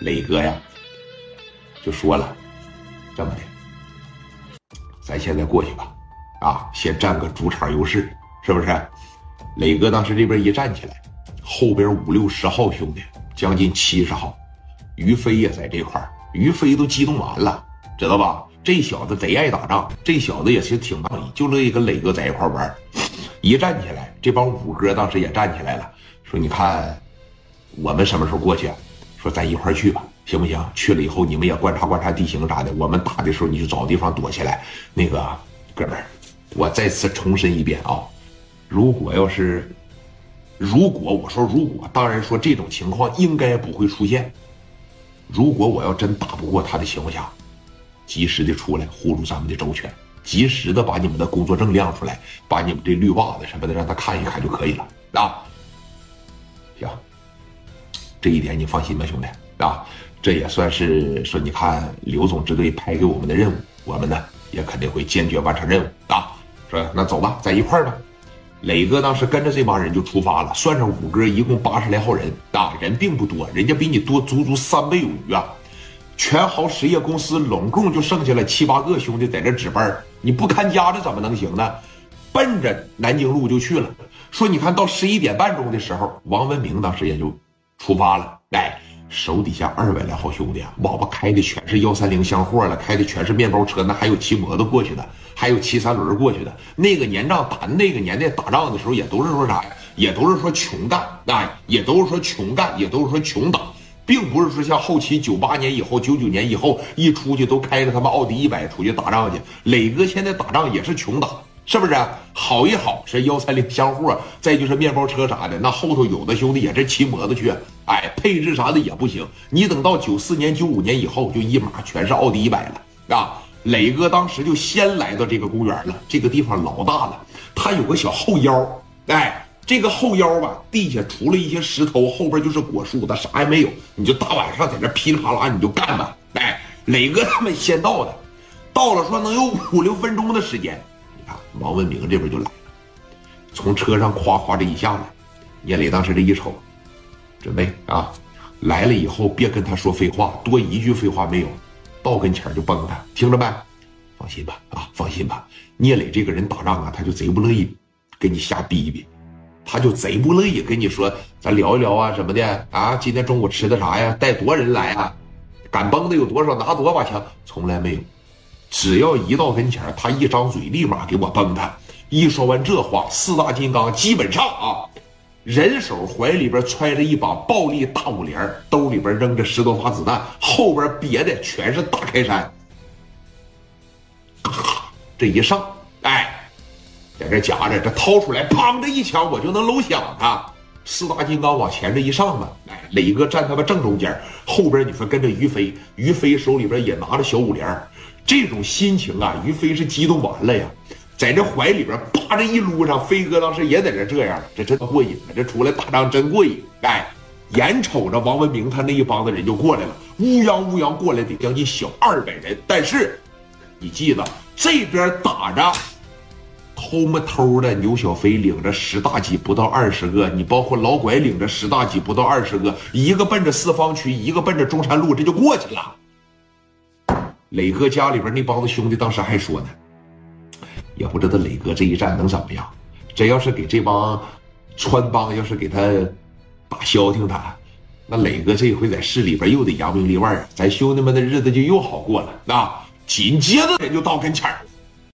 磊哥呀，就说了，这么的，咱现在过去吧，啊，先占个主场优势，是不是？磊哥当时这边一站起来，后边五六十号兄弟，将近七十号，于飞也在这块，于飞都激动完了，知道吧？这小子贼爱打仗，这小子也是挺仗义，就乐意跟磊哥在一块玩。一站起来，这帮五哥当时也站起来了，说：“你看，我们什么时候过去？”说咱一块去吧，行不行？去了以后你们也观察观察地形啥的。我们打的时候你就找地方躲起来。那个哥们儿，我再次重申一遍啊，如果要是，如果我说如果，当然说这种情况应该不会出现。如果我要真打不过他的情况下，及时的出来护住咱们的周全，及时的把你们的工作证亮出来，把你们这绿袜子什么的让他看一看就可以了啊。行。这一点你放心吧，兄弟啊，这也算是说，你看刘总支队派给我们的任务，我们呢也肯定会坚决完成任务啊。说那走吧，在一块儿吧。磊哥当时跟着这帮人就出发了，算上五哥，一共八十来号人啊，人并不多，人家比你多足足三倍有余啊。全豪实业公司拢共就剩下了七八个兄弟在这值班，你不看家这怎么能行呢？奔着南京路就去了。说你看到十一点半钟的时候，王文明当时也就。出发了，哎，手底下二百来号兄弟啊，网吧开的全是幺三零箱货了，开的全是面包车，那还有骑摩托过去的，还有骑三轮过去的。那个年仗打那个年代打仗的时候，也都是说啥呀？也都是说穷干，哎，也都是说穷干，也都是说穷打，并不是说像后期九八年以后、九九年以后一出去都开着他妈奥迪一百出去打仗去。磊哥现在打仗也是穷打。是不是好一好是幺三零箱货，再就是面包车啥的，那后头有的兄弟也是骑摩托去，哎，配置啥的也不行。你等到九四年、九五年以后，就一码全是奥迪一百了啊！磊哥当时就先来到这个公园了，这个地方老大了，他有个小后腰，哎，这个后腰吧，地下除了一些石头，后边就是果树，他啥也没有，你就大晚上在这噼里啪啦你就干吧，哎，磊哥他们先到的，到了说能有五六分钟的时间。啊王文明这边就来了，从车上夸夸这一下来，聂磊当时这一瞅，准备啊，来了以后别跟他说废话，多一句废话没有，到跟前就崩他，听着没？放心吧，啊，放心吧。聂磊这个人打仗啊，他就贼不乐意给你瞎逼逼，他就贼不乐意跟你说咱聊一聊啊什么的啊，今天中午吃的啥呀？带多少人来啊？敢崩的有多少？拿多少把枪？从来没有。只要一到跟前他一张嘴，立马给我崩他。一说完这话，四大金刚基本上啊，人手怀里边揣着一把暴力大五连，兜里边扔着十多发子弹，后边别的全是大开山。咔这一上，哎，在这夹着，这掏出来，砰的一枪，我就能搂响他。四大金刚往前这一上吧，哎，磊哥站他妈正中间，后边你说跟着于飞，于飞手里边也拿着小五连。这种心情啊，于飞是激动完了呀，在这怀里边扒着一撸上，飞哥当时也在这这样，这真过瘾啊！这出来打仗真过瘾。哎，眼瞅着王文明他那一帮子人就过来了，乌泱乌泱过来得将近小二百人。但是，你记得这边打着偷么偷的，牛小飞领着十大几不到二十个，你包括老拐领着十大几不到二十个，一个奔着四方区，一个奔着中山路，这就过去了。磊哥家里边那帮子兄弟当时还说呢，也不知道磊哥这一战能怎么样。真要是给这帮穿帮要是给他打消停他，那磊哥这回在市里边又得扬名立万啊，咱兄弟们的日子就又好过了那！紧接着人就到跟前儿。